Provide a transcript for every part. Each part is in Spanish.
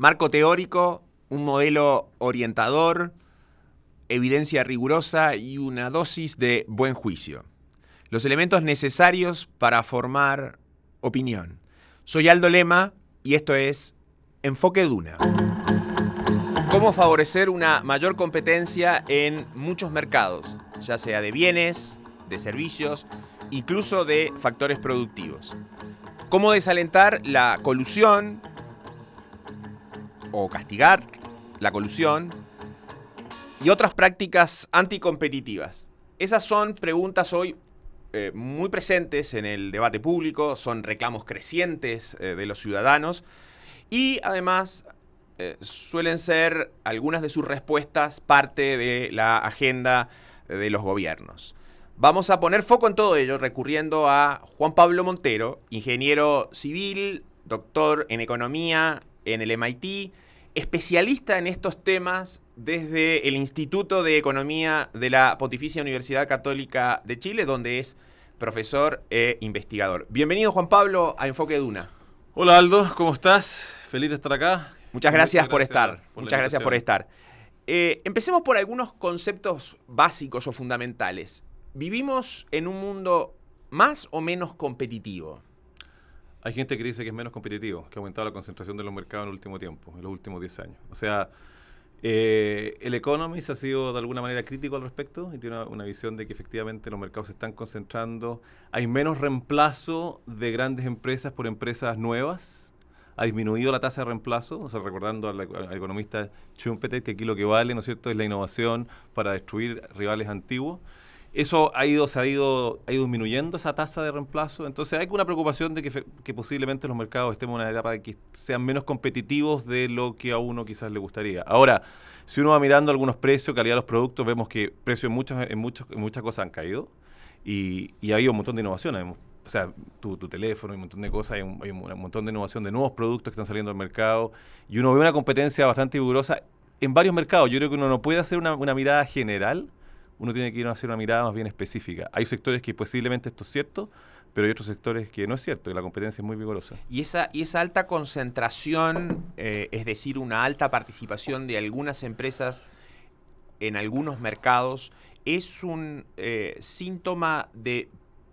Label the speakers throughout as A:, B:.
A: marco teórico, un modelo orientador, evidencia rigurosa y una dosis de buen juicio. Los elementos necesarios para formar opinión. Soy Aldo Lema y esto es Enfoque Duna. ¿Cómo favorecer una mayor competencia en muchos mercados, ya sea de bienes, de servicios, incluso de factores productivos? ¿Cómo desalentar la colusión o castigar la colusión y otras prácticas anticompetitivas? Esas son preguntas hoy eh, muy presentes en el debate público, son reclamos crecientes eh, de los ciudadanos y además eh, suelen ser algunas de sus respuestas parte de la agenda de los gobiernos. Vamos a poner foco en todo ello recurriendo a Juan Pablo Montero, ingeniero civil, doctor en economía en el MIT, especialista en estos temas desde el Instituto de Economía de la Pontificia Universidad Católica de Chile, donde es profesor e investigador. Bienvenido Juan Pablo a Enfoque Duna.
B: Hola Aldo, ¿cómo estás? Feliz de estar acá.
A: Muchas gracias, por estar. Muchas gracias por estar. Eh, empecemos por algunos conceptos básicos o fundamentales. ¿Vivimos en un mundo más o menos competitivo?
B: Hay gente que dice que es menos competitivo, que ha aumentado la concentración de los mercados en el último tiempo, en los últimos 10 años. O sea, eh, el Economist ha sido de alguna manera crítico al respecto y tiene una, visión de que efectivamente los mercados se están concentrando. Hay menos reemplazo de grandes empresas por empresas nuevas. Ha disminuido la tasa de reemplazo, o sea, recordando al, al economista Schumpeter que aquí lo que vale, ¿no es cierto?, es la innovación para destruir rivales antiguos. Eso ha ido, se ha ido, ha ido disminuyendo esa tasa de reemplazo. Entonces hay una preocupación de que, posiblemente los mercados estemos en una etapa de que sean menos competitivos de lo que a uno quizás le gustaría. Ahora, si uno va mirando algunos precios, calidad de los productos, vemos que precios en, muchos, en, muchos, en muchas cosas han caído y, y ha habido un montón de innovaciones. O sea, tu, tu, teléfono y un montón de cosas, hay un, hay un montón de innovación de nuevos productos que están saliendo al mercado y uno ve una competencia bastante vigorosa en varios mercados. Yo creo que uno no puede hacer una mirada general uno tiene que ir a hacer una mirada más bien específica. Hay sectores que posiblemente esto es cierto, pero hay otros sectores que no es cierto, y la competencia es muy vigorosa.
A: Y esa, y esa alta concentración, eh, es decir, una alta participación de algunas empresas en algunos mercados, es un eh, síntoma de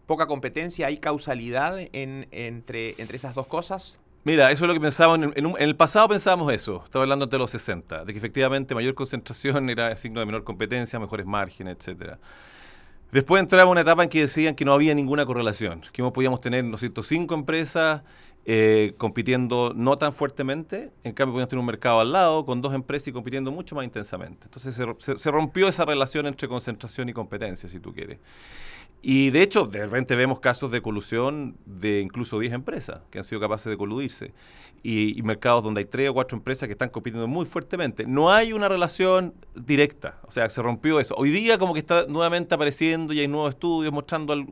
A: poca competencia. ¿Hay causalidad en, entre, entre esas dos cosas?
B: Mira, eso es lo que pensábamos. En, el pasado pensábamos eso, estaba hablando de los 60, de que efectivamente mayor concentración era signo de menor competencia, mejores márgenes, etcétera. Después entraba una etapa en que decían que no había ninguna correlación, que podíamos tener, ¿no cierto?, cinco empresas eh, compitiendo no tan fuertemente, en cambio podíamos tener un mercado al lado con dos empresas y compitiendo mucho más intensamente. Entonces se rompió esa relación entre concentración y competencia, si tú quieres. Y de hecho, de repente vemos casos de colusión de incluso 10 empresas que han sido capaces de coludirse. Y, mercados donde hay 3 o 4 empresas que están compitiendo muy fuertemente. No hay una relación directa, o sea, se rompió eso. Hoy día como que está nuevamente apareciendo y hay nuevos estudios mostrando al,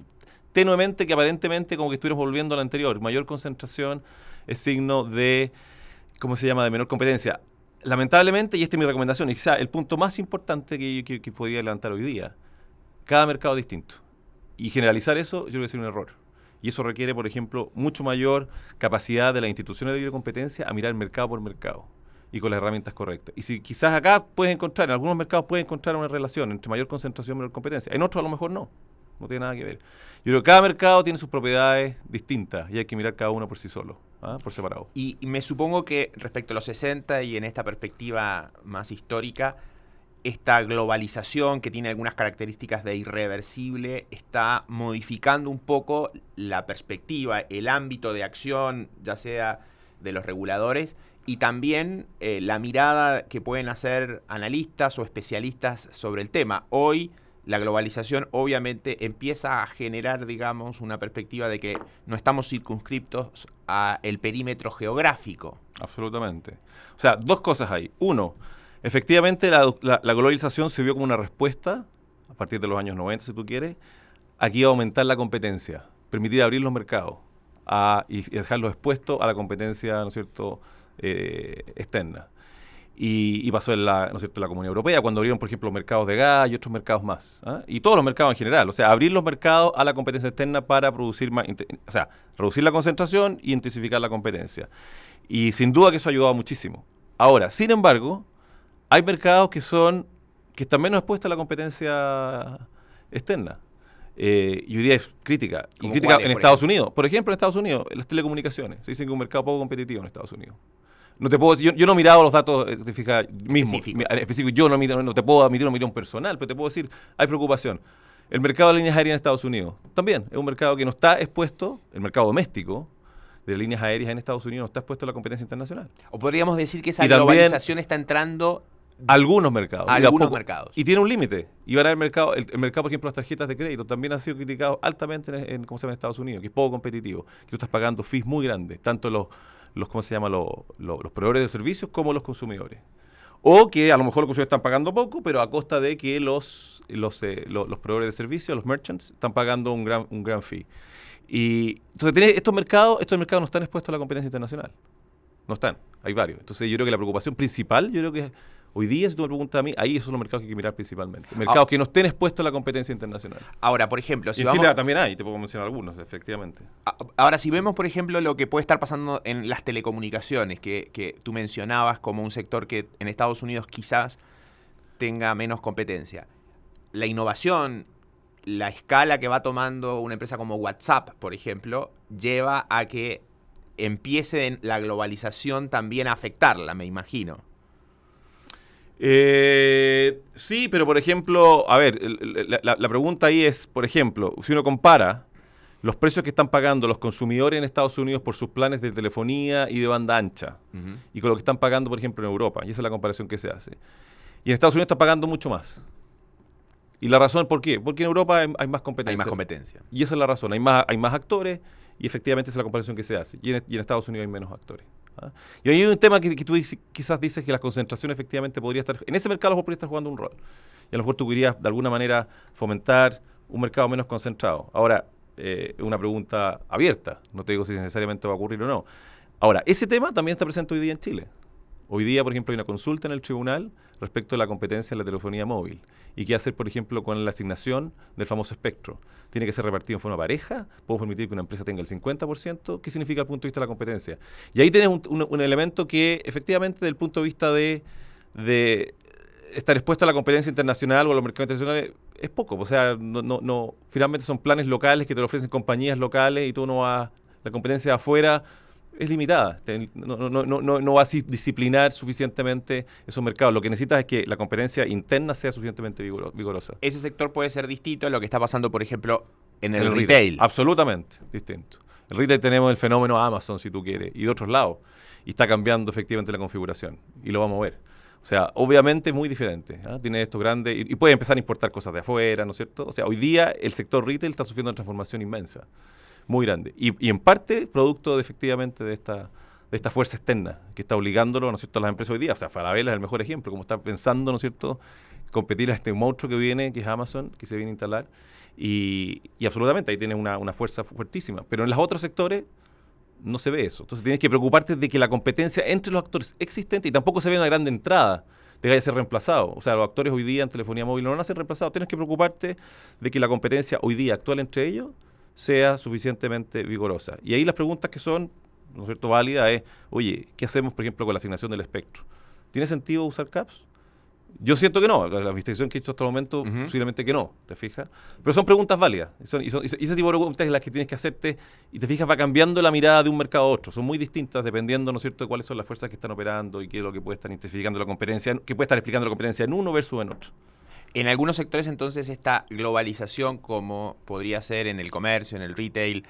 B: tenuemente que aparentemente como que estuviéramos volviendo a lo anterior. Mayor concentración es signo de, ¿cómo se llama?, de menor competencia. Lamentablemente, y esta es mi recomendación, y quizá el punto más importante que, que, que podría levantar hoy día, cada mercado distinto y generalizar eso, yo creo que sería un error. Y eso requiere, por ejemplo, mucho mayor capacidad de las instituciones de libre competencia a mirar mercado por mercado y con las herramientas correctas. Y si quizás acá puedes encontrar, en algunos mercados puedes encontrar una relación entre mayor concentración y menor competencia, en otros a lo mejor no, no tiene nada que ver. Yo creo que cada mercado tiene sus propiedades distintas y hay que mirar cada uno por sí solo, ¿ah? por separado.
A: Y, me supongo que respecto a los 60 y en esta perspectiva más histórica, esta globalización que tiene algunas características de irreversible está modificando un poco la perspectiva, el ámbito de acción, ya sea de los reguladores, y también eh, la mirada que pueden hacer analistas o especialistas sobre el tema. Hoy la globalización obviamente empieza a generar, digamos, una perspectiva de que no estamos circunscriptos a el perímetro geográfico.
B: Absolutamente. O sea, dos cosas ahí. Uno, Efectivamente, la, globalización se vio como una respuesta, a partir de los años 90, si tú quieres, aquí a aumentar la competencia, permitir abrir los mercados a, y, dejarlos expuestos a la competencia, ¿no es cierto?, eh, externa. Y, pasó en la, ¿no es cierto? la Comunidad Europea, cuando abrieron, por ejemplo, mercados de gas y otros mercados más. ¿eh? Y todos los mercados en general. O sea, abrir los mercados a la competencia externa para producir más, o sea, reducir la concentración y intensificar la competencia. Y sin duda que eso ha ayudado muchísimo Ahora, sin embargo, hay mercados que son que están menos expuestos a la competencia externa. Eh, y hoy día es crítica. Y crítica en Estados Unidos. Por ejemplo, en Estados Unidos, las telecomunicaciones. Se dice que es un mercado poco competitivo en Estados Unidos. No te puedo, yo, yo no he mirado los datos eh, te fijas, mismos, específicos. Yo no, no, te puedo admitir una opinión personal, pero te puedo decir, hay preocupación. El mercado de líneas aéreas en Estados Unidos también es un mercado que no está expuesto, el mercado doméstico de líneas aéreas en Estados Unidos no está expuesto a la competencia internacional.
A: O podríamos decir que esa globalización está entrando
B: algunos mercados.
A: algunos mercados.
B: Y tiene un límite. Y van a el mercado, el, mercado, por ejemplo, las tarjetas de crédito también ha sido criticado altamente en, ¿cómo se llama? en Estados Unidos, que es poco competitivo, que tú estás pagando fees muy grandes, tanto los, los ¿cómo se llama? Los, los, proveedores de servicios como los consumidores. O que a lo mejor los consumidores están pagando poco, pero a costa de que los, los, eh, los, proveedores de servicios, los merchants, están pagando un gran, un gran fee. Y entonces estos mercados, estos mercados no están expuestos a la competencia internacional. No están, hay varios. Entonces yo creo que la preocupación principal, yo creo que Hoy día, si tú me preguntas a mí, ahí esos son los mercados que hay que mirar principalmente. Ah. Mercados que no estén expuestos a la competencia internacional.
A: Ahora, por ejemplo,
B: si en Chile también hay, te puedo mencionar algunos, efectivamente.
A: Ahora, si vemos, por ejemplo, lo que puede estar pasando en las telecomunicaciones, que, que tú mencionabas como un sector que en Estados Unidos quizás tenga menos competencia. La innovación, la escala que va tomando una empresa como WhatsApp, por ejemplo, lleva a que empiece la globalización también a afectarla, me imagino.
B: Eh, sí, pero por ejemplo, a ver, la, pregunta ahí es, por ejemplo, si uno compara los precios que están pagando los consumidores en Estados Unidos por sus planes de telefonía y de banda ancha y con lo que están pagando, por ejemplo, en Europa, y esa es la comparación que se hace. Y en Estados Unidos están pagando mucho más. ¿Y la razón por qué? Porque en Europa hay, más competencia.
A: Hay más competencia.
B: Y esa es la razón. Hay más, hay más actores y efectivamente esa es la comparación que se hace. y en Estados Unidos hay menos actores. ¿Ah? Y hay un tema que, tú quizás dices que la concentración efectivamente podría estar, en ese mercado a lo podría estar jugando un rol. Y a lo mejor tú querías de alguna manera fomentar un mercado menos concentrado. Ahora, es eh, una pregunta abierta, no te digo si necesariamente va a ocurrir o no. Ahora, ese tema también está presente hoy día en Chile. Hoy día, por ejemplo, hay una consulta en el tribunal respecto a la competencia en la telefonía móvil. ¿Y qué hacer, por ejemplo, con la asignación del famoso espectro? ¿Tiene que ser repartido en forma pareja? ¿Podemos permitir que una empresa tenga el 50%? ¿Qué significa el punto de vista de la competencia? Y ahí tienes un, elemento que, efectivamente, desde el punto de vista de, estar expuesto a la competencia internacional o a los mercados internacionales, es poco. O sea, no, no, finalmente son planes locales que te lo ofrecen compañías locales y tú no vas, la competencia de afuera es limitada. No, no, no, no, va a disciplinar suficientemente esos mercados. Lo que necesitas es que la competencia interna sea suficientemente vigorosa.
A: Ese sector puede ser distinto a lo que está pasando, por ejemplo, en el, retail.
B: Absolutamente distinto. En el retail tenemos el fenómeno Amazon, si tú quieres, y de otros lados. Y está cambiando efectivamente la configuración. Y lo vamos a ver. O sea, obviamente es muy diferente. ¿ah? Tiene esto grande y, y, puede empezar a importar cosas de afuera, ¿no es cierto? O sea, hoy día el sector retail está sufriendo una transformación inmensa muy grande. Y, en parte producto efectivamente de esta, de esta fuerza externa que está obligándolo, ¿no es cierto?, a las empresas hoy día. O sea, Falabella es el mejor ejemplo, como está pensando, ¿no es cierto?, competir a este monstruo que viene, que es Amazon, que se viene a instalar. Y, absolutamente ahí tienes una, una, fuerza fuertísima. Pero en los otros sectores no se ve eso. Entonces tienes que preocuparte de que la competencia entre los actores existente y tampoco se ve una gran entrada de que haya ser reemplazado. O sea, los actores hoy día en telefonía móvil no van a ser reemplazados. Tienes que preocuparte de que la competencia hoy día actual entre ellos sea suficientemente vigorosa. Y ahí las preguntas que son, ¿no es cierto?, válidas es, oye, ¿qué hacemos, por ejemplo, con la asignación del espectro? ¿Tiene sentido usar CAPS? Yo siento que no, la, investigación que he hecho hasta el momento, posiblemente que no, ¿te fijas? Pero son preguntas válidas, y, son, y, ese tipo de preguntas es las que tienes que hacerte, y te fijas, va cambiando la mirada de un mercado a otro, son muy distintas dependiendo, ¿no es cierto?, de cuáles son las fuerzas que están operando y qué es lo que puede estar intensificando la competencia, que puede estar explicando la competencia en uno versus en otro.
A: En algunos sectores entonces esta globalización, como podría ser en el comercio, en el retail,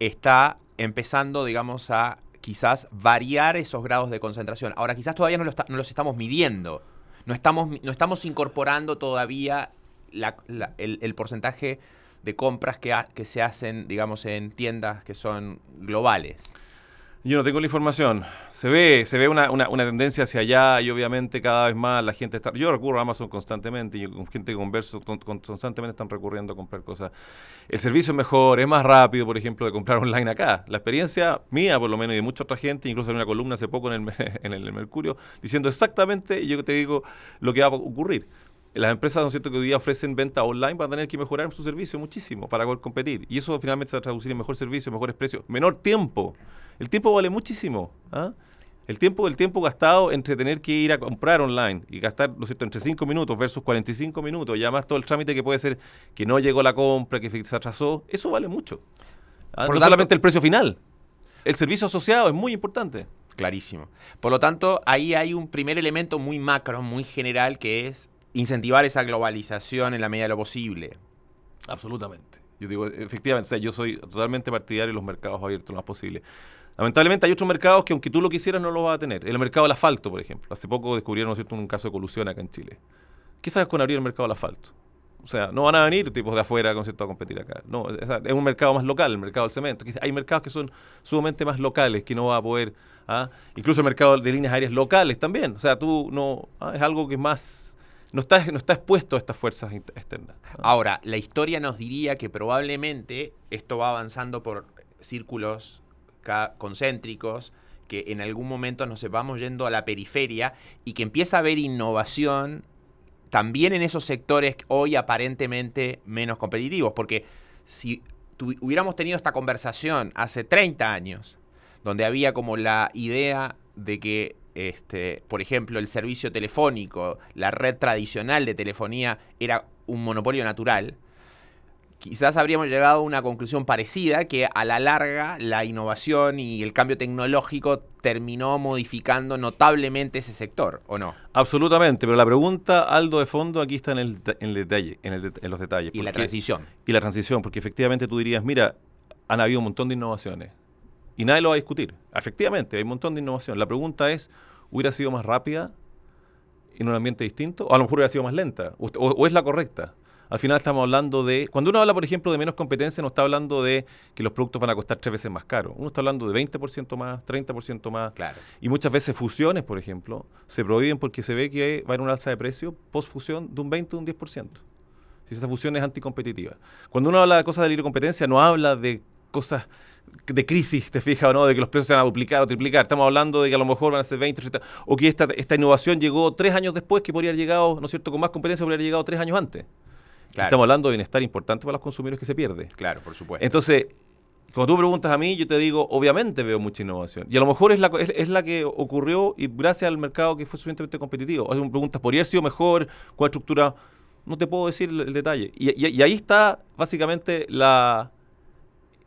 A: está empezando, digamos, a quizás variar esos grados de concentración. Ahora, quizás todavía no, los estamos midiendo, no estamos, no estamos incorporando todavía el, porcentaje de compras que, que se hacen, digamos, en tiendas que son globales.
B: Yo no tengo la información. Se ve, se ve una, tendencia hacia allá y obviamente cada vez más la gente está... Yo recurro a Amazon constantemente y con gente que converso constantemente están recurriendo a comprar cosas. El servicio es mejor, es más rápido, por ejemplo, de comprar online acá. La experiencia mía, por lo menos, y de mucha otra gente, incluso en una columna hace poco en el, en el Mercurio, diciendo exactamente, y yo te digo, lo que va a ocurrir las empresas, ¿no es que hoy día ofrecen venta online van a tener que mejorar su servicio muchísimo para poder competir. Y eso finalmente se va a traducir en mejor servicio, mejores precios, menor tiempo. El tiempo vale muchísimo. ¿ah? El tiempo, el tiempo gastado entre tener que ir a comprar online y gastar, ¿no cierto?, entre 5 minutos versus 45 minutos, y además todo el trámite que puede ser que no llegó la compra, que se atrasó, eso vale mucho. Ah, no solamente el precio final. El servicio asociado es muy importante.
A: Clarísimo. Por lo tanto, ahí hay un primer elemento muy macro, muy general, que es incentivar esa globalización en la medida de lo posible.
B: Absolutamente. Yo digo, efectivamente, yo soy totalmente partidario de los mercados abiertos lo más posible. Lamentablemente hay otros mercados que aunque tú lo quisieras no lo vas a tener. El mercado del asfalto, por ejemplo. Hace poco descubrieron cierto? un caso de colusión acá en Chile. ¿Qué sabes con abrir el mercado del asfalto? O sea, no van a venir tipos de afuera con cierto, a competir acá. No, es, un mercado más local, el mercado del cemento. Hay mercados que son sumamente más locales, que no va a poder... ¿ah? Incluso el mercado de líneas aéreas locales también. O sea, tú no... ¿ah? Es algo que es más... No está, no está expuesto a estas fuerzas externas.
A: ¿ah? Ahora, la historia nos diría que probablemente esto va avanzando por círculos concéntricos, que en algún momento nos vamos yendo a la periferia y que empieza a haber innovación también en esos sectores hoy aparentemente menos competitivos, porque si hubiéramos tenido esta conversación hace 30 años, donde había como la idea de que, este, por ejemplo, el servicio telefónico, la red tradicional de telefonía era un monopolio natural, quizás habríamos llegado a una conclusión parecida, que a la larga la innovación y el cambio tecnológico terminó modificando notablemente ese sector, ¿o no?
B: Absolutamente, pero la pregunta, Aldo, de fondo aquí está en el, detalle, en, los detalles.
A: Y la transición.
B: Y la transición, porque efectivamente tú dirías, mira, han habido un montón de innovaciones y nadie lo va a discutir. Efectivamente, hay un montón de innovación. La pregunta es, ¿hubiera sido más rápida en un ambiente distinto? O a lo mejor hubiera sido más lenta, o es la correcta. Al final estamos hablando de, cuando uno habla, por ejemplo, de menos competencia, no está hablando de que los productos van a costar tres veces más caro. Uno está hablando de 20% más, 30% más.
A: Claro.
B: Y muchas veces fusiones, por ejemplo, se prohíben porque se ve que va a haber una alza de precio post-fusión de un 20 o un 10%. Si esa fusión es anticompetitiva. Cuando uno habla de cosas de libre competencia, no habla de cosas de crisis, te fijas o no, de que los precios se van a duplicar o triplicar. Estamos hablando de que a lo mejor van a ser 20, 30, o que esta, esta innovación llegó tres años después, que podría haber llegado, ¿no es cierto?, con más competencia, podría haber llegado tres años antes. Estamos hablando de bienestar importante para los consumidores que se pierde.
A: Claro, por supuesto.
B: Entonces, cuando tú preguntas a mí, yo te digo, obviamente veo mucha innovación. Y a lo mejor es la, es, la que ocurrió y gracias al mercado que fue suficientemente competitivo. Sea, preguntas, ¿podría haber sido mejor? ¿Cuál estructura? No te puedo decir el, detalle. Y, ahí está básicamente la,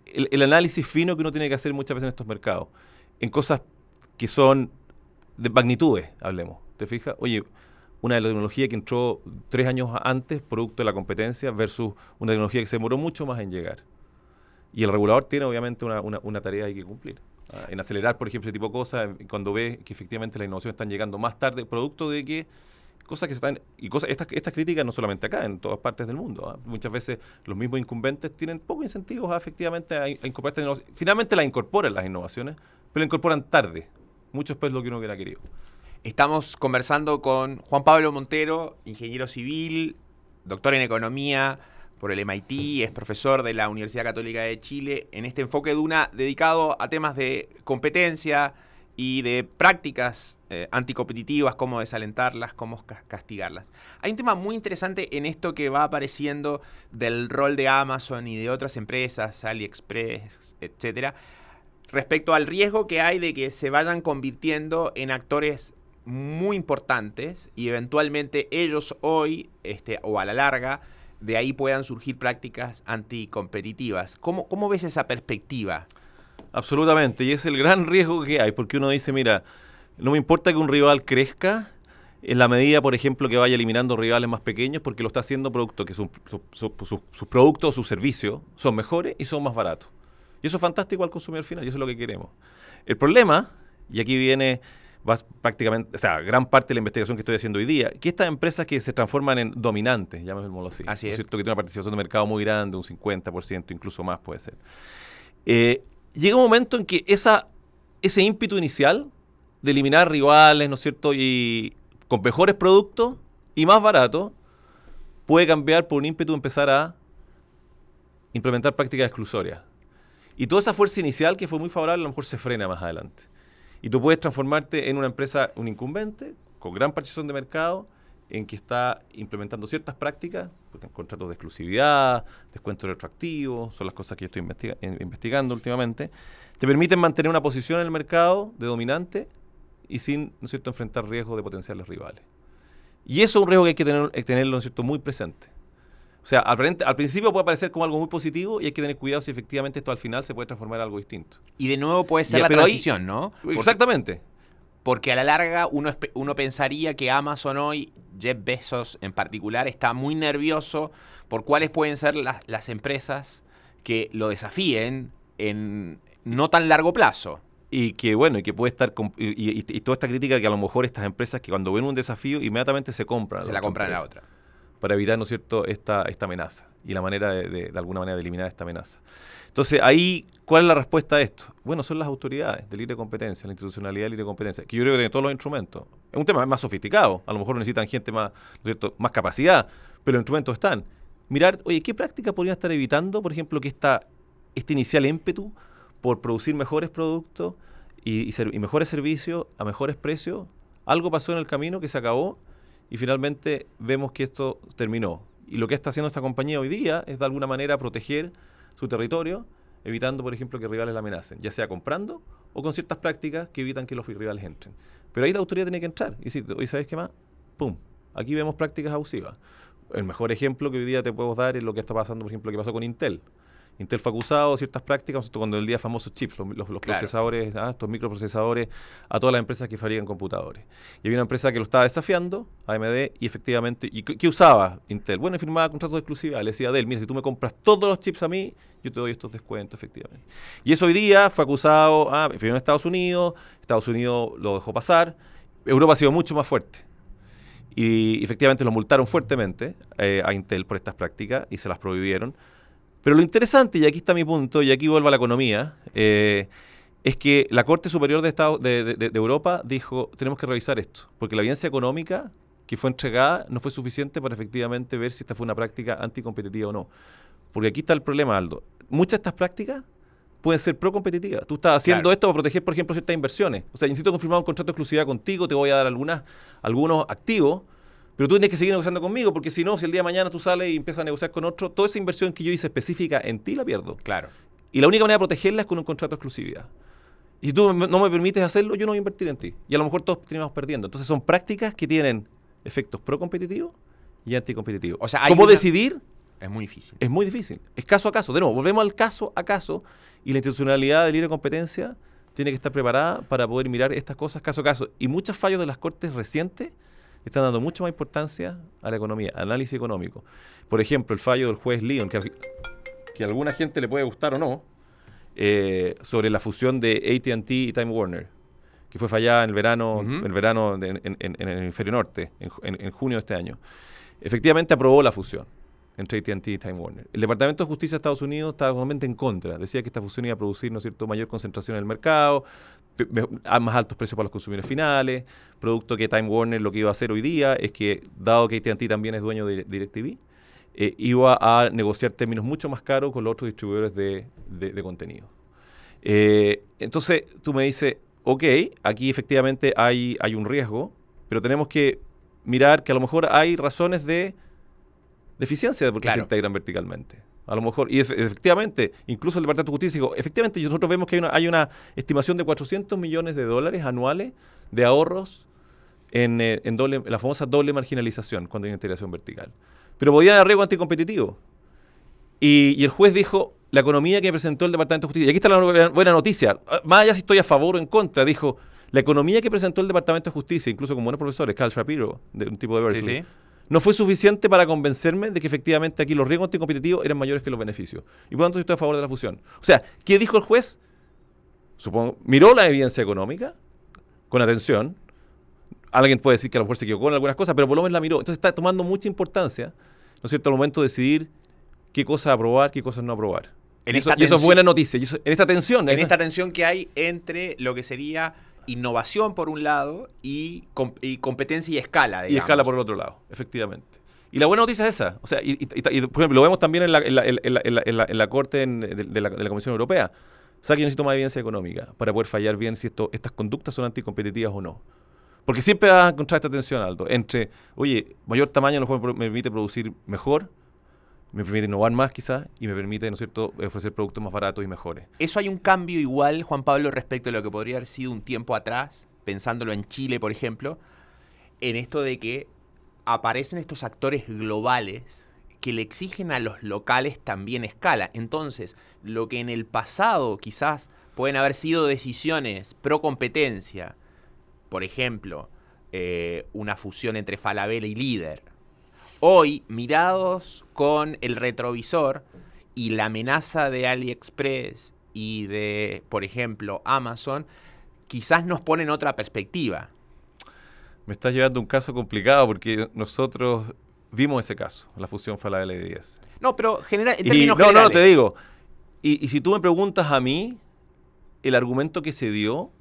B: el, el, análisis fino que uno tiene que hacer muchas veces en estos mercados. En cosas que son de magnitudes, hablemos. ¿Te fijas? Oye, una tecnología que entró tres años antes, producto de la competencia, versus una tecnología que se demoró mucho más en llegar. Y el regulador tiene obviamente una, una, tarea hay que cumplir. Ah, en acelerar, por ejemplo, ese tipo de cosas, cuando ve que efectivamente las innovaciones están llegando más tarde, producto de que cosas que se están y cosas estas, estas críticas no solamente acá en todas partes del mundo ah. muchas veces los mismos incumbentes tienen pocos incentivos a efectivamente a, incorporar esta innovación finalmente las incorporan las innovaciones pero la incorporan tarde mucho después de lo que uno hubiera querido
A: Estamos conversando con Juan Pablo Montero, ingeniero civil, doctor en economía por el MIT, es profesor de la Universidad Católica de Chile, en este enfoque de una dedicado a temas de competencia y de prácticas eh, anticompetitivas, cómo desalentarlas, cómo castigarlas. Hay un tema muy interesante en esto que va apareciendo del rol de Amazon y de otras empresas, AliExpress, etcétera, respecto al riesgo que hay de que se vayan convirtiendo en actores muy importantes y eventualmente ellos hoy, este, o a la larga, de ahí puedan surgir prácticas anticompetitivas. ¿Cómo, ¿Cómo ves esa perspectiva?
B: Absolutamente, y es el gran riesgo que hay, porque uno dice, mira, no me importa que un rival crezca, en la medida, por ejemplo, que vaya eliminando rivales más pequeños, porque lo está haciendo producto que sus productos o sus servicios son mejores y son más baratos. Y eso es fantástico al consumidor final, y eso es lo que queremos. El problema, y aquí viene vas prácticamente, o sea, gran parte de la investigación que estoy haciendo hoy día, que estas empresas que se transforman en dominantes, llamémoslo así,
A: así es.
B: cierto? que tiene una participación de mercado muy grande, un 50%, incluso más puede ser. Eh, llega un momento en que esa, ese ímpetu inicial de eliminar rivales, ¿no es cierto?, y con mejores productos y más baratos, puede cambiar por un ímpetu de empezar a implementar prácticas exclusorias. Y toda esa fuerza inicial que fue muy favorable, a lo mejor se frena más adelante. Y tú puedes transformarte en una empresa, un incumbente, con gran participación de mercado, en que está implementando ciertas prácticas, contratos de exclusividad, descuentos retroactivos, son las cosas que yo estoy investigando últimamente, te permiten mantener una posición en el mercado de dominante y sin ¿no cierto? enfrentar riesgos de potenciales rivales. Y eso es un riesgo que hay que tener, tenerlo ¿no es cierto? muy presente. O sea, al, al, principio puede parecer como algo muy positivo y hay que tener cuidado si efectivamente esto al final se puede transformar en algo distinto.
A: Y de nuevo puede ser la transición, ¿no?
B: exactamente.
A: Porque a la larga uno, uno pensaría que Amazon hoy, Jeff Bezos en particular, está muy nervioso por cuáles pueden ser las, las empresas que lo desafíen en no tan largo plazo.
B: Y que bueno, y que puede estar y, toda esta crítica que a lo mejor estas empresas que cuando ven un desafío inmediatamente se compran.
A: Se la compran a la otra
B: para evitar, ¿no es cierto?, esta, esta amenaza y la manera de, de, alguna manera de eliminar esta amenaza. Entonces, ahí, ¿cuál es la respuesta a esto? Bueno, son las autoridades de libre competencia, la institucionalidad de libre competencia, que yo creo que tiene todos los instrumentos. Es un tema más sofisticado, a lo mejor necesitan gente más, cierto? más capacidad, pero los instrumentos están. Mirar, oye, ¿qué prácticas podrían estar evitando, por ejemplo, que esta, este inicial ímpetu por producir mejores productos y, y mejores servicios a mejores precios? Algo pasó en el camino que se acabó y finalmente vemos que esto terminó. Y lo que está haciendo esta compañía hoy día es de alguna manera proteger su territorio, evitando, por ejemplo, que rivales la amenacen, ya sea comprando o con ciertas prácticas que evitan que los rivales entren. Pero ahí la autoridad tiene que entrar y decir, hoy sabes qué más, pum, aquí vemos prácticas abusivas. El mejor ejemplo que hoy día te puedo dar es lo que está pasando, por ejemplo, lo que pasó con Intel. Intel fue acusado de ciertas prácticas, cuando el día famoso chips, los, procesadores, ah, estos microprocesadores, a todas las empresas que fabrican computadores. Y había una empresa que lo estaba desafiando, AMD, y efectivamente, ¿y qué, usaba Intel? Bueno, firmaba contratos de exclusividad, le decía a él, mira, si tú me compras todos los chips a mí, yo te doy estos descuentos, efectivamente. Y eso hoy día fue acusado, ah, primero en Estados Unidos, Estados Unidos lo dejó pasar, Europa ha sido mucho más fuerte. Y efectivamente lo multaron fuertemente eh, a Intel por estas prácticas y se las prohibieron. Pero lo interesante, y aquí está mi punto, y aquí vuelvo a la economía, eh, es que la Corte Superior de, Estado, de, Europa dijo, tenemos que revisar esto, porque la evidencia económica que fue entregada no fue suficiente para efectivamente ver si esta fue una práctica anticompetitiva o no. Porque aquí está el problema, Aldo. Muchas de estas prácticas pueden ser pro-competitivas. Tú estás haciendo esto para proteger, por ejemplo, ciertas inversiones. O sea, necesito confirmar un contrato de exclusividad contigo, te voy a dar algunas, algunos activos pero tú tienes que seguir negociando conmigo, porque si no, si el día de mañana tú sales y empiezas a negociar con otro, toda esa inversión que yo hice específica en ti la pierdo.
A: Claro.
B: Y la única manera de protegerla es con un contrato de exclusividad. Y si tú no me permites hacerlo, yo no voy a invertir en ti. Y a lo mejor todos terminamos perdiendo. Entonces son prácticas que tienen efectos pro-competitivos y anticompetitivos.
A: O sea,
B: ¿Cómo decidir?
A: Es muy difícil.
B: Es muy difícil. Es caso a caso. De nuevo, volvemos al caso a caso y la institucionalidad de libre competencia tiene que estar preparada para poder mirar estas cosas caso a caso. Y muchos fallos de las cortes recientes están dando mucha más importancia a la economía, análisis económico. Por ejemplo, el fallo del juez Leon, que, que a alguna gente le puede gustar o no, eh, sobre la fusión de ATT y Time Warner, que fue fallada en el verano, el verano en, el hemisferio norte, en, junio de este año. Efectivamente aprobó la fusión entre AT&T y Time Warner. El Departamento de Justicia de Estados Unidos estaba totalmente en contra. Decía que esta fusión iba a producir ¿no cierto? mayor concentración en el mercado, más altos precios para los consumidores finales, producto que Time Warner lo que iba a hacer hoy día es que, dado que AT&T también es dueño de DirecTV, eh, iba a negociar términos mucho más caros con los otros distribuidores de, contenido. Eh, entonces tú me dices, ok, aquí efectivamente hay, hay un riesgo, pero tenemos que mirar que a lo mejor hay razones de deficiencia de porque se integran verticalmente. A lo mejor, y efectivamente, incluso el Departamento de Justicia dijo, efectivamente nosotros vemos que hay una, hay una estimación de 400 millones de dólares anuales de ahorros en, eh, en, doble, la famosa doble marginalización cuando hay integración vertical. Pero podía haber riesgo anticompetitivo. Y, y, el juez dijo, la economía que presentó el Departamento de Justicia, y aquí está la buena noticia, más allá si estoy a favor o en contra, dijo, la economía que presentó el Departamento de Justicia, incluso con buenos profesores, Carl Shapiro, de un tipo de Berkeley, no fue suficiente para convencerme de que efectivamente aquí los riesgos anticompetitivos eran mayores que los beneficios. Y por lo tanto estoy a favor de la fusión. O sea, ¿qué dijo el juez? Supongo, miró la evidencia económica con atención. Alguien puede decir que a lo mejor se equivocó en algunas cosas, pero por lo menos la miró. Entonces está tomando mucha importancia, ¿no es cierto?, al momento de decidir qué cosas aprobar, qué cosas no aprobar. y, eso, es buena noticia. en esta tensión.
A: En esta tensión que hay entre lo que sería innovación por un lado y, competencia y escala.
B: Y escala por el otro lado, efectivamente. Y la buena noticia es esa. O sea, y, por ejemplo, lo vemos también en la, en la, Corte de, la, Comisión Europea. O sea, que yo necesito más evidencia económica para poder fallar bien si esto, estas conductas son anticompetitivas o no. Porque siempre vas a encontrar esta tensión, alto entre, oye, mayor tamaño me permite producir mejor, me permite innovar más quizás y me permite, ¿no es cierto?, ofrecer productos más baratos y mejores.
A: ¿Eso hay un cambio igual, Juan Pablo, respecto a lo que podría haber sido un tiempo atrás? pensándolo en Chile, por ejemplo, en esto de que aparecen estos actores globales que le exigen a los locales también escala. Entonces, lo que en el pasado quizás pueden haber sido decisiones pro competencia, por ejemplo, eh, una fusión entre Falabella y Líder, hoy mirados con el retrovisor y la amenaza de AliExpress y de, por ejemplo, Amazon, quizás nos ponen otra perspectiva.
B: Me estás llevando un caso complicado porque nosotros vimos ese caso, la fusión Falabella y 10.
A: No, pero general, en
B: Y,
A: términos
B: no, no,
A: generales.
B: te digo. Y, y si tú me preguntas a mí, el argumento que se dio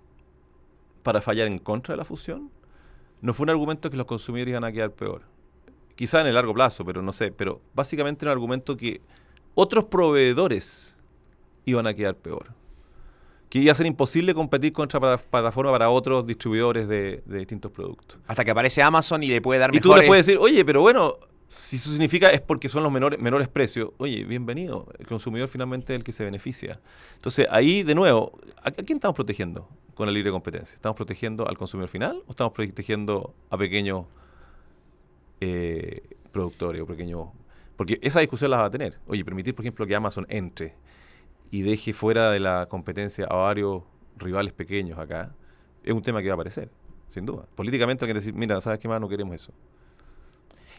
B: para fallar en contra de la fusión no fue un argumento que los consumidores iban a quedar peor. Quizá en el largo plazo, pero no sé. Pero básicamente era un argumento que otros proveedores iban a quedar peor. Que iba a ser imposible competir contra plata- plataforma para otros distribuidores de, de distintos productos.
A: Hasta que aparece Amazon y le puede dar
B: Y tú
A: mejores...
B: le puedes decir, oye, pero bueno, si eso significa es porque son los menores, menores precios, oye, bienvenido, el consumidor finalmente es el que se beneficia. Entonces, ahí de nuevo, ¿a, a quién estamos protegiendo con la libre competencia? ¿Estamos protegiendo al consumidor final o estamos protegiendo a pequeños eh, productores o pequeños... Porque esa discusión la va a tener. Oye, permitir, por ejemplo, que Amazon entre y deje fuera de la competencia a varios rivales pequeños acá, es un tema que va a aparecer, sin duda. Políticamente hay que decir, mira, ¿sabes qué más? No queremos eso.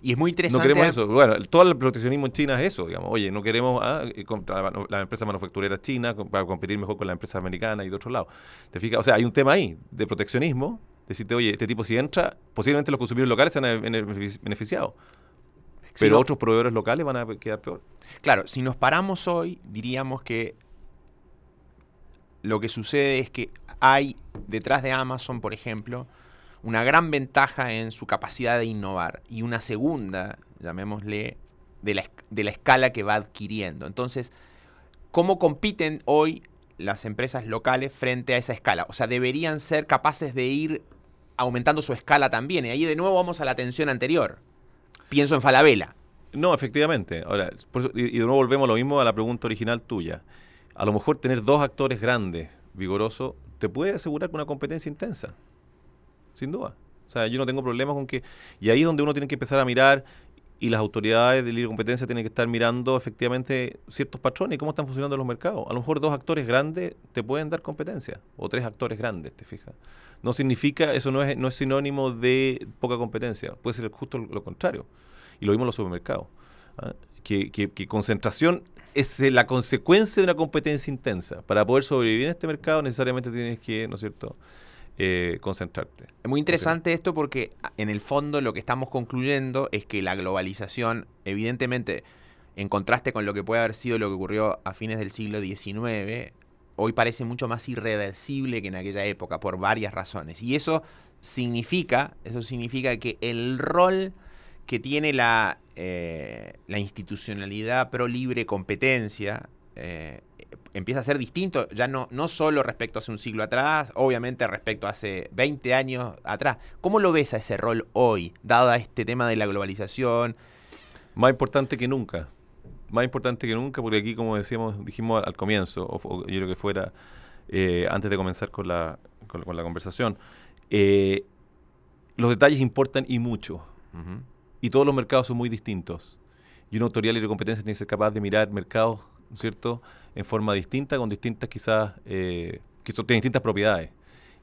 A: Y es muy
B: No
A: interesante...
B: queremos eso. Bueno, todo el proteccionismo en China es eso, digamos. Oye, no queremos ah, eh, contra la, la empresa manufacturera china para competir mejor con la empresa americana y de otro lado. ¿Te fijas? O sea, hay un tema ahí de proteccionismo. Decirte, oye, este tipo si entra, posiblemente los consumidores locales se van a bene- benefici- beneficiados.
A: Si
B: Pero
A: no-
B: otros proveedores locales van a quedar peor.
A: Claro, si nos paramos hoy, diríamos que lo que sucede es que hay detrás de Amazon, por ejemplo, una gran ventaja en su capacidad de innovar y una segunda, llamémosle, de la, de la escala que va adquiriendo. Entonces, ¿cómo compiten hoy las empresas locales frente a esa escala? O sea, deberían ser capaces de ir aumentando su escala también. Y ahí de nuevo vamos a la tensión anterior. Pienso en Falabella.
B: No, efectivamente. Ahora, y de nuevo volvemos a lo mismo a la pregunta original tuya. A lo mejor tener dos actores grandes, vigorosos, te puede asegurar una competencia intensa. Sin duda. O sea, yo no tengo problemas con que... Y ahí es donde uno tiene que empezar a mirar y las autoridades de libre competencia tienen que estar mirando efectivamente ciertos patrones y cómo están funcionando los mercados. A lo mejor dos actores grandes te pueden dar competencia, o tres actores grandes, te fijas. No significa, eso no es, no es sinónimo de poca competencia, puede ser justo lo contrario. Y lo vimos en los supermercados. ¿ah? Que, concentración es la consecuencia de una competencia intensa. Para poder sobrevivir en este mercado necesariamente tienes que, ¿no es cierto?, eh, concentrarte.
A: Es muy interesante esto porque a- en el fondo lo que estamos concluyendo es que la globalización, evidentemente, en contraste con lo que puede haber sido lo que ocurrió a fines del siglo XIX, hoy parece mucho más irreversible que en aquella época por varias razones. Y eso significa, eso significa que el rol que tiene la, eh, institucionalidad pro libre competencia eh, empieza a ser distinto, ya no, no solo respecto a hace un siglo atrás, obviamente respecto a hace 20 años atrás. ¿Cómo lo ves a ese rol hoy, dada este tema de la globalización?
B: Más importante que nunca. Más importante que nunca, porque aquí, como decíamos, dijimos al comienzo, o, o yo creo que fuera eh, antes de comenzar con la, con, con la conversación, eh, los detalles importan y mucho. Y todos los mercados son muy distintos. Y una autoridad de competencia tiene que ser capaz de mirar mercados, ¿no es ¿cierto?, en forma distinta, con distintas quizás, eh, que tienen distintas propiedades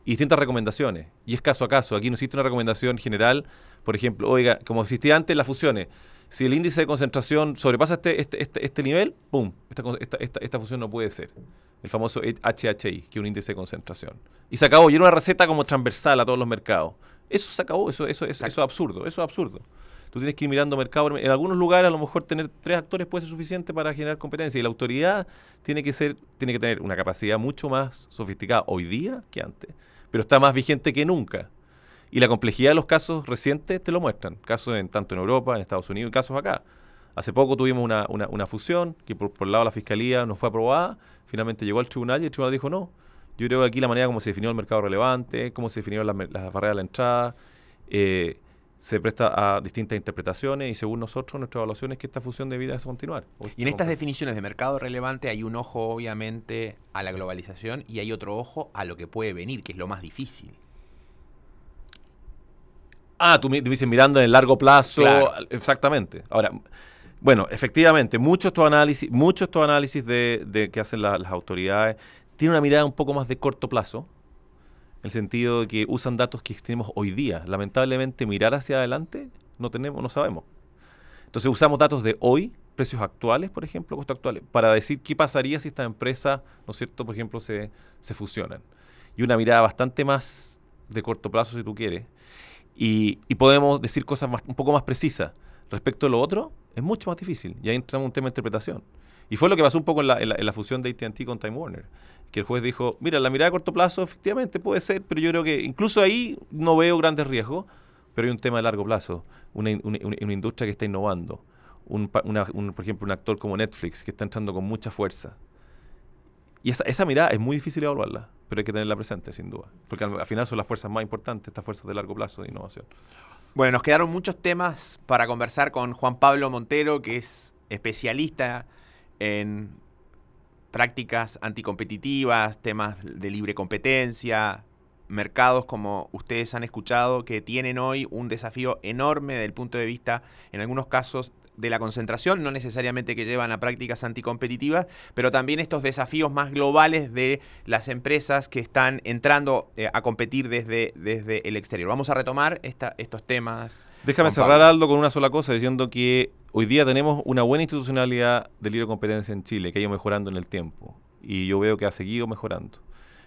B: y distintas recomendaciones. Y es caso a caso. Aquí no existe una recomendación general, por ejemplo, oiga, como existía antes las fusiones, si el índice de concentración sobrepasa este, este, este, este nivel, ¡pum!, esta, esta, esta, esta fusión no puede ser. El famoso HHI, que es un índice de concentración. Y se acabó, y era una receta como transversal a todos los mercados. Eso se acabó, eso, eso, eso, eso es absurdo, eso es absurdo. Tú tienes que ir mirando mercado. En algunos lugares a lo mejor tener tres actores puede ser suficiente para generar competencia. Y la autoridad tiene que ser, tiene que tener una capacidad mucho más sofisticada hoy día que antes. Pero está más vigente que nunca. Y la complejidad de los casos recientes te lo muestran. Casos en, tanto en Europa, en Estados Unidos y casos acá. Hace poco tuvimos una, una- fusión que por, por el lado de la fiscalía no fue aprobada. Finalmente llegó al tribunal y el tribunal dijo no. Yo creo que aquí la manera como se definió el mercado relevante, cómo se definieron las, barreras a la entrada, eh, se presta a distintas interpretaciones y según nosotros, nuestra evaluación es que esta fusión debiera continuar.
A: Y en estas definiciones de mercado relevante hay un ojo obviamente a la globalización y hay otro ojo a lo que puede venir, que es lo más difícil.
B: Ah, tú me dices mirando en el largo plazo.
A: Claro.
B: Exactamente. Ahora, bueno, efectivamente, muchos estos análisis, muchos estos análisis de, de que hacen la- las autoridades tienen una mirada un poco más de corto plazo, el sentido de que usan datos que tenemos hoy día. Lamentablemente, mirar hacia adelante no tenemos, no sabemos. Entonces usamos datos de hoy, precios actuales, por ejemplo, costos actuales, para decir qué pasaría si estas empresas, ¿no es cierto?, por ejemplo, se, se fusionan. Y una mirada bastante más de corto plazo, si tú quieres. Y, y podemos decir cosas más- un poco más precisas. Respecto a lo otro, es mucho más difícil. Y ahí entramos en un tema de interpretación. Y fue lo que pasó un poco en la, en la- fusión de AT&T con Time Warner. Que el juez dijo, mira, la mirada de corto plazo efectivamente puede ser, pero yo creo que incluso ahí no veo grandes riesgos, pero hay un tema de largo plazo. Una, una- una- industria que está innovando. Un, por ejemplo, un actor como Netflix que está entrando con mucha fuerza. Y esa, esa mirada es muy difícil evaluarla, pero hay que tenerla presente, sin duda. Porque al, al final son las fuerzas más importantes, estas fuerzas de largo plazo de innovación.
A: Bueno, nos quedaron muchos temas para conversar con Juan Pablo Montero, que es especialista en prácticas anticompetitivas, temas de libre competencia, mercados como ustedes han escuchado que tienen hoy un desafío enorme desde el punto de vista, en algunos casos, de la concentración, no necesariamente que llevan a prácticas anticompetitivas, pero también estos desafíos más globales de las empresas que están entrando eh, a competir desde, desde el exterior. Vamos a retomar esta- estos temas.
B: Déjame cerrar. Aldo, con una sola cosa, diciendo que hoy día tenemos una buena institucionalidad de libre competencia en Chile, que ha ido mejorando en el tiempo. Y yo veo que ha seguido mejorando.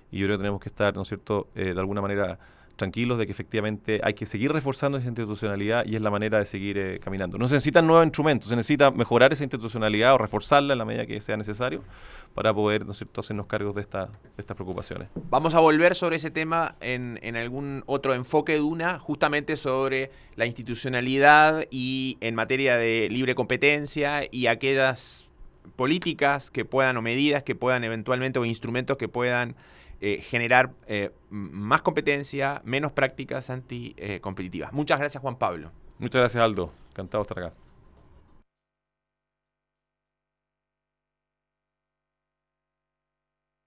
B: Y yo creo que tenemos que estar, ¿no es cierto?, eh, de alguna manera tranquilos de que efectivamente hay que seguir reforzando esa institucionalidad y es la manera de seguir eh, caminando. No se necesitan nuevos instrumentos, se necesita mejorar esa institucionalidad o reforzarla en la medida que sea necesario para poder, ¿no cierto?, hacernos cargos de, esta- de estas preocupaciones.
A: Vamos a volver sobre ese tema en, en algún otro enfoque de una, justamente sobre la institucionalidad y en materia de libre competencia y aquellas políticas que puedan o medidas que puedan eventualmente o instrumentos que puedan eh, generar eh, más competencia, menos prácticas anticompetitivas. Muchas gracias Juan Pablo.
B: Muchas gracias, Aldo. Encantado de estar acá.